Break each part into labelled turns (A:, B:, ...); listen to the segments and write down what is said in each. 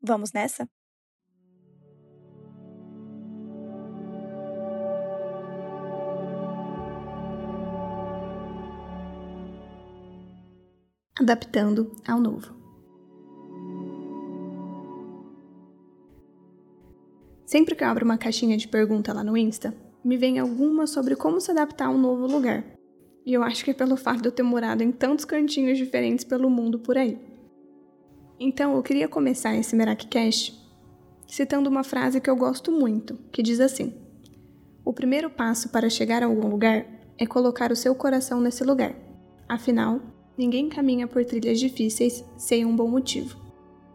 A: Vamos nessa? Adaptando ao novo. Sempre que eu abro uma caixinha de pergunta lá no Insta, me vem alguma sobre como se adaptar a um novo lugar. E eu acho que é pelo fato de eu ter morado em tantos cantinhos diferentes pelo mundo por aí. Então eu queria começar esse Merakcast citando uma frase que eu gosto muito, que diz assim: O primeiro passo para chegar a algum lugar é colocar o seu coração nesse lugar. Afinal, ninguém caminha por trilhas difíceis sem um bom motivo.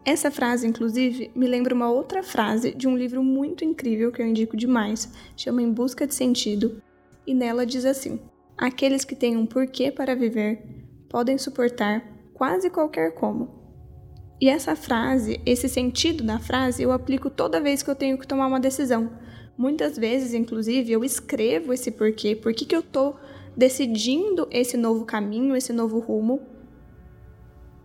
A: Essa frase, inclusive, me lembra uma outra frase de um livro muito incrível que eu indico demais, chama Em Busca de Sentido, e nela diz assim: Aqueles que têm um porquê para viver podem suportar quase qualquer como. E essa frase, esse sentido da frase, eu aplico toda vez que eu tenho que tomar uma decisão. Muitas vezes, inclusive, eu escrevo esse porquê, por que, eu estou decidindo esse novo caminho, esse novo rumo,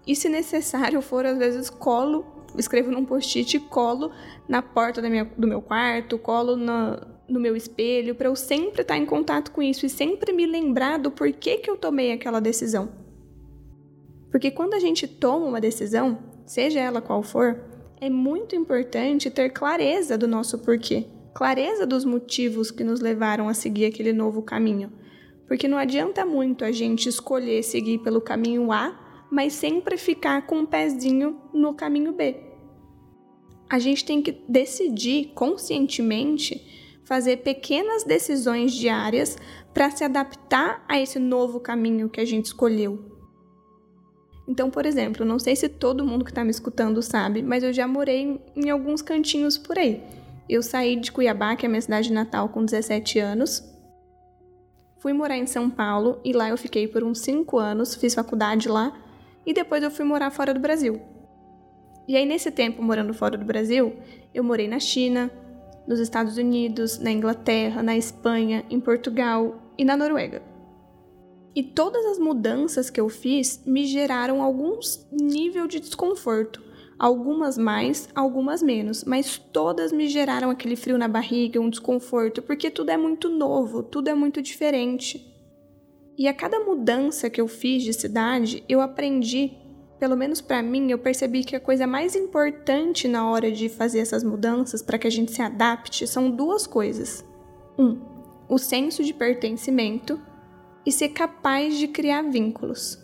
A: e se necessário for, às vezes colo, escrevo num post-it colo na porta minha, do meu quarto, colo na, no meu espelho, para eu sempre estar em contato com isso e sempre me lembrar do porquê que eu tomei aquela decisão. Porque quando a gente toma uma decisão, seja ela qual for, é muito importante ter clareza do nosso porquê, clareza dos motivos que nos levaram a seguir aquele novo caminho. Porque não adianta muito a gente escolher seguir pelo caminho A mas sempre ficar com um pezinho no caminho B. A gente tem que decidir conscientemente fazer pequenas decisões diárias para se adaptar a esse novo caminho que a gente escolheu. Então, por exemplo, não sei se todo mundo que está me escutando sabe, mas eu já morei em alguns cantinhos por aí. Eu saí de Cuiabá, que é minha cidade natal, com 17 anos. Fui morar em São Paulo e lá eu fiquei por uns 5 anos, fiz faculdade lá e depois eu fui morar fora do Brasil. E aí, nesse tempo morando fora do Brasil, eu morei na China, nos Estados Unidos, na Inglaterra, na Espanha, em Portugal e na Noruega. E todas as mudanças que eu fiz me geraram algum nível de desconforto. Algumas mais, algumas menos, mas todas me geraram aquele frio na barriga, um desconforto, porque tudo é muito novo, tudo é muito diferente. E a cada mudança que eu fiz de cidade, eu aprendi, pelo menos para mim, eu percebi que a coisa mais importante na hora de fazer essas mudanças para que a gente se adapte são duas coisas. Um, o senso de pertencimento e ser capaz de criar vínculos.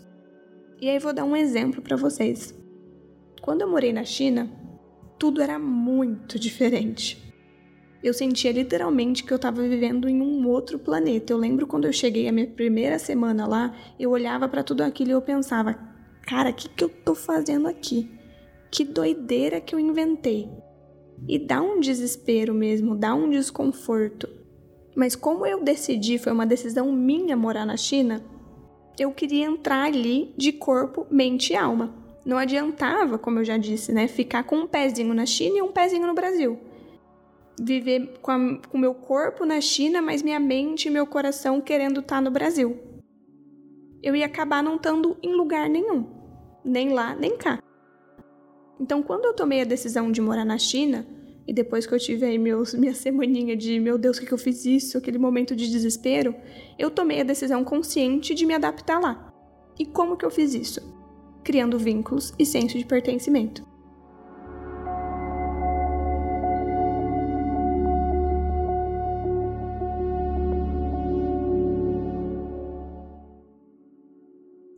A: E aí vou dar um exemplo para vocês. Quando eu morei na China, tudo era muito diferente eu sentia literalmente que eu estava vivendo em um outro planeta. Eu lembro quando eu cheguei a minha primeira semana lá, eu olhava para tudo aquilo e eu pensava: cara, o que, que eu tô fazendo aqui? Que doideira que eu inventei. E dá um desespero mesmo, dá um desconforto. Mas como eu decidi, foi uma decisão minha morar na China, eu queria entrar ali de corpo, mente e alma. Não adiantava, como eu já disse, né, ficar com um pezinho na China e um pezinho no Brasil viver com o meu corpo na China, mas minha mente e meu coração querendo estar tá no Brasil. Eu ia acabar não estando em lugar nenhum, nem lá, nem cá. Então, quando eu tomei a decisão de morar na China, e depois que eu tive aí meus, minha semaninha de meu Deus, o que, que eu fiz isso, aquele momento de desespero, eu tomei a decisão consciente de me adaptar lá. E como que eu fiz isso? Criando vínculos e senso de pertencimento.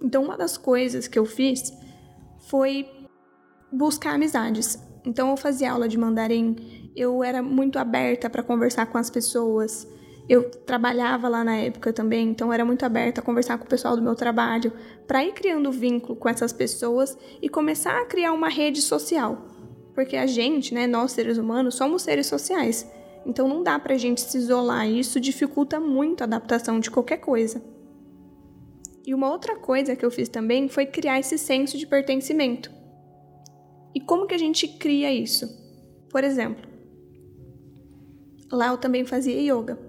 A: Então, uma das coisas que eu fiz foi buscar amizades. Então, eu fazia aula de mandarim, eu era muito aberta para conversar com as pessoas. Eu trabalhava lá na época também, então era muito aberta a conversar com o pessoal do meu trabalho, para ir criando vínculo com essas pessoas e começar a criar uma rede social. Porque a gente, né, nós seres humanos, somos seres sociais. Então não dá pra gente se isolar, e isso dificulta muito a adaptação de qualquer coisa. E uma outra coisa que eu fiz também foi criar esse senso de pertencimento. E como que a gente cria isso? Por exemplo, lá eu também fazia yoga.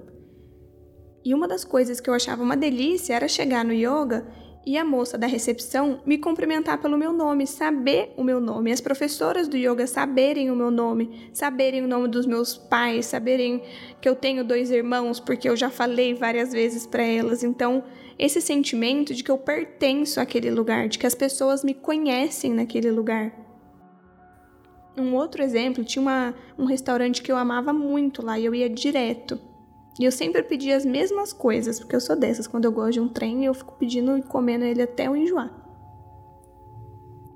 A: E uma das coisas que eu achava uma delícia era chegar no yoga e a moça da recepção me cumprimentar pelo meu nome, saber o meu nome, as professoras do yoga saberem o meu nome, saberem o nome dos meus pais, saberem que eu tenho dois irmãos, porque eu já falei várias vezes para elas. Então, esse sentimento de que eu pertenço àquele lugar, de que as pessoas me conhecem naquele lugar. Um outro exemplo, tinha uma, um restaurante que eu amava muito lá e eu ia direto. E eu sempre pedia as mesmas coisas, porque eu sou dessas. Quando eu gosto de um trem, eu fico pedindo e comendo ele até eu enjoar.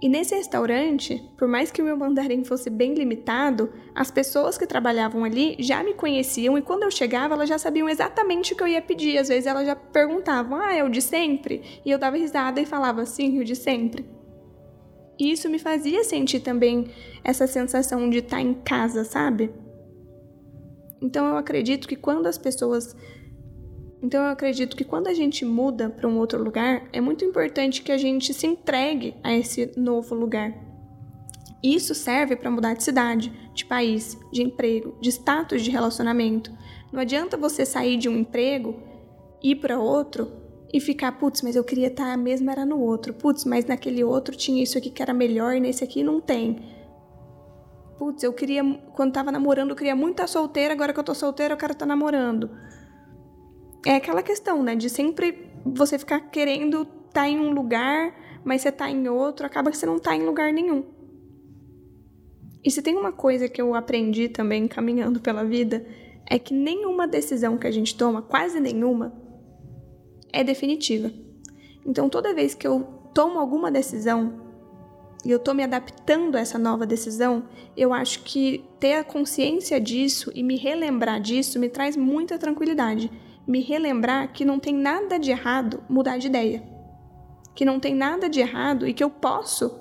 A: E nesse restaurante, por mais que o meu mandarim fosse bem limitado, as pessoas que trabalhavam ali já me conheciam e quando eu chegava, elas já sabiam exatamente o que eu ia pedir. Às vezes elas já perguntavam: "Ah, é o de sempre?" E eu dava risada e falava: "Sim, o de sempre". E isso me fazia sentir também essa sensação de estar em casa, sabe? Então eu acredito que quando as pessoas então eu acredito que quando a gente muda para um outro lugar, é muito importante que a gente se entregue a esse novo lugar. Isso serve para mudar de cidade, de país, de emprego, de status de relacionamento. Não adianta você sair de um emprego, ir para outro e ficar, putz, mas eu queria estar mesmo era no outro. Putz, mas naquele outro tinha isso aqui que era melhor e nesse aqui não tem putz, eu queria, quando tava namorando, eu queria muito estar solteira, agora que eu tô solteira, eu quero estar namorando. É aquela questão, né, de sempre você ficar querendo estar tá em um lugar, mas você tá em outro, acaba que você não tá em lugar nenhum. E se tem uma coisa que eu aprendi também caminhando pela vida, é que nenhuma decisão que a gente toma, quase nenhuma, é definitiva. Então toda vez que eu tomo alguma decisão, e eu estou me adaptando a essa nova decisão, eu acho que ter a consciência disso e me relembrar disso me traz muita tranquilidade. Me relembrar que não tem nada de errado mudar de ideia. Que não tem nada de errado e que eu posso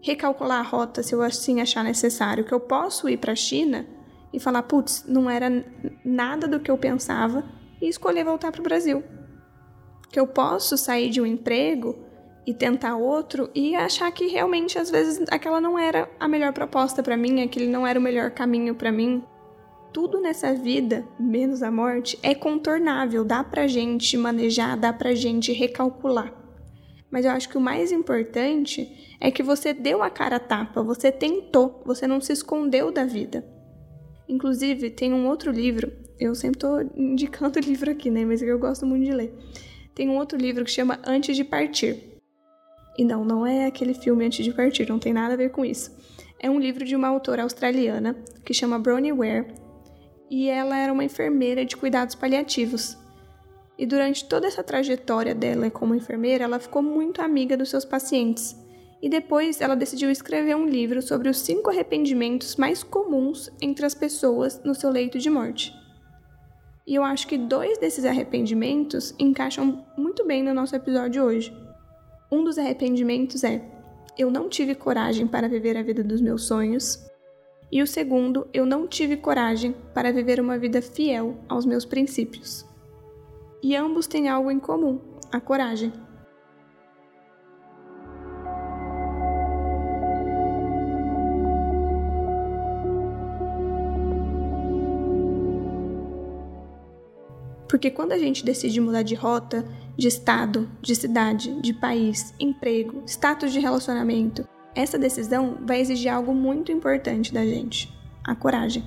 A: recalcular a rota se eu assim achar necessário. Que eu posso ir para a China e falar, putz, não era nada do que eu pensava e escolher voltar para o Brasil. Que eu posso sair de um emprego e tentar outro e achar que realmente às vezes aquela não era a melhor proposta para mim, aquele não era o melhor caminho para mim. Tudo nessa vida, menos a morte, é contornável, dá pra gente manejar, dá pra gente recalcular. Mas eu acho que o mais importante é que você deu a cara a tapa, você tentou, você não se escondeu da vida. Inclusive, tem um outro livro, eu sempre tô indicando livro aqui, né? Mas eu gosto muito de ler. Tem um outro livro que chama Antes de Partir e não, não é aquele filme antes de partir, não tem nada a ver com isso. É um livro de uma autora australiana que chama Bronnie Ware e ela era uma enfermeira de cuidados paliativos. E durante toda essa trajetória dela como enfermeira, ela ficou muito amiga dos seus pacientes. E depois ela decidiu escrever um livro sobre os cinco arrependimentos mais comuns entre as pessoas no seu leito de morte. E eu acho que dois desses arrependimentos encaixam muito bem no nosso episódio hoje. Um dos arrependimentos é: eu não tive coragem para viver a vida dos meus sonhos. E o segundo, eu não tive coragem para viver uma vida fiel aos meus princípios. E ambos têm algo em comum: a coragem. Porque quando a gente decide mudar de rota, de estado, de cidade, de país, emprego, status de relacionamento, essa decisão vai exigir algo muito importante da gente: a coragem.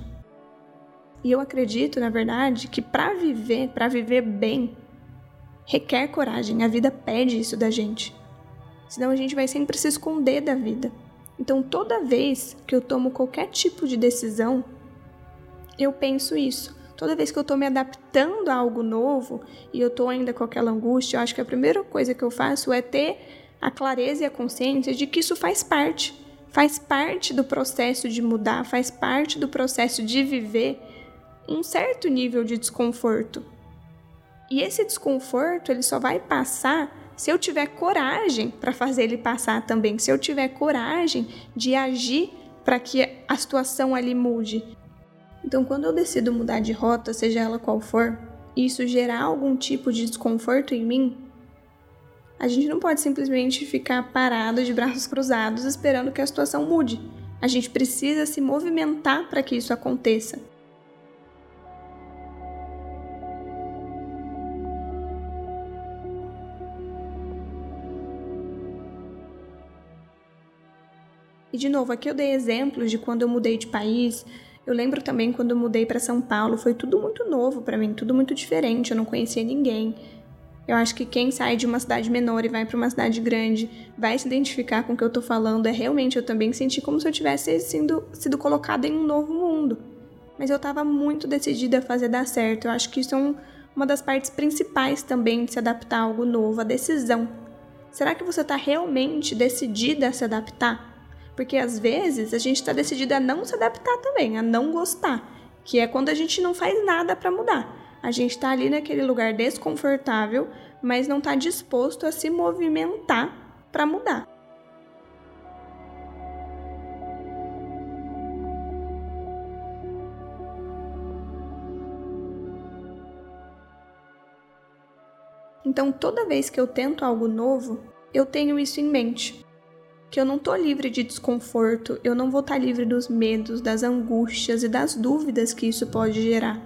A: E eu acredito, na verdade, que para viver, para viver bem, requer coragem. A vida pede isso da gente. Senão a gente vai sempre se esconder da vida. Então, toda vez que eu tomo qualquer tipo de decisão, eu penso isso toda vez que eu estou me adaptando a algo novo e eu estou ainda com aquela angústia, eu acho que a primeira coisa que eu faço é ter a clareza e a consciência de que isso faz parte. Faz parte do processo de mudar, faz parte do processo de viver um certo nível de desconforto. E esse desconforto, ele só vai passar se eu tiver coragem para fazer ele passar também, se eu tiver coragem de agir para que a situação ali mude. Então, quando eu decido mudar de rota, seja ela qual for, e isso gerar algum tipo de desconforto em mim, a gente não pode simplesmente ficar parado de braços cruzados esperando que a situação mude. A gente precisa se movimentar para que isso aconteça. E de novo, aqui eu dei exemplos de quando eu mudei de país. Eu lembro também quando eu mudei para São Paulo, foi tudo muito novo para mim, tudo muito diferente, eu não conhecia ninguém. Eu acho que quem sai de uma cidade menor e vai para uma cidade grande vai se identificar com o que eu tô falando. É realmente eu também senti como se eu tivesse sido, sido colocada em um novo mundo. Mas eu estava muito decidida a fazer dar certo. Eu acho que isso é um, uma das partes principais também de se adaptar a algo novo, a decisão. Será que você está realmente decidida a se adaptar? Porque às vezes a gente está decidida a não se adaptar também, a não gostar, que é quando a gente não faz nada para mudar. A gente está ali naquele lugar desconfortável, mas não está disposto a se movimentar para mudar. Então, toda vez que eu tento algo novo, eu tenho isso em mente que eu não tô livre de desconforto, eu não vou estar tá livre dos medos, das angústias e das dúvidas que isso pode gerar.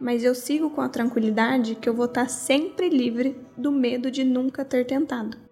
A: Mas eu sigo com a tranquilidade que eu vou estar tá sempre livre do medo de nunca ter tentado.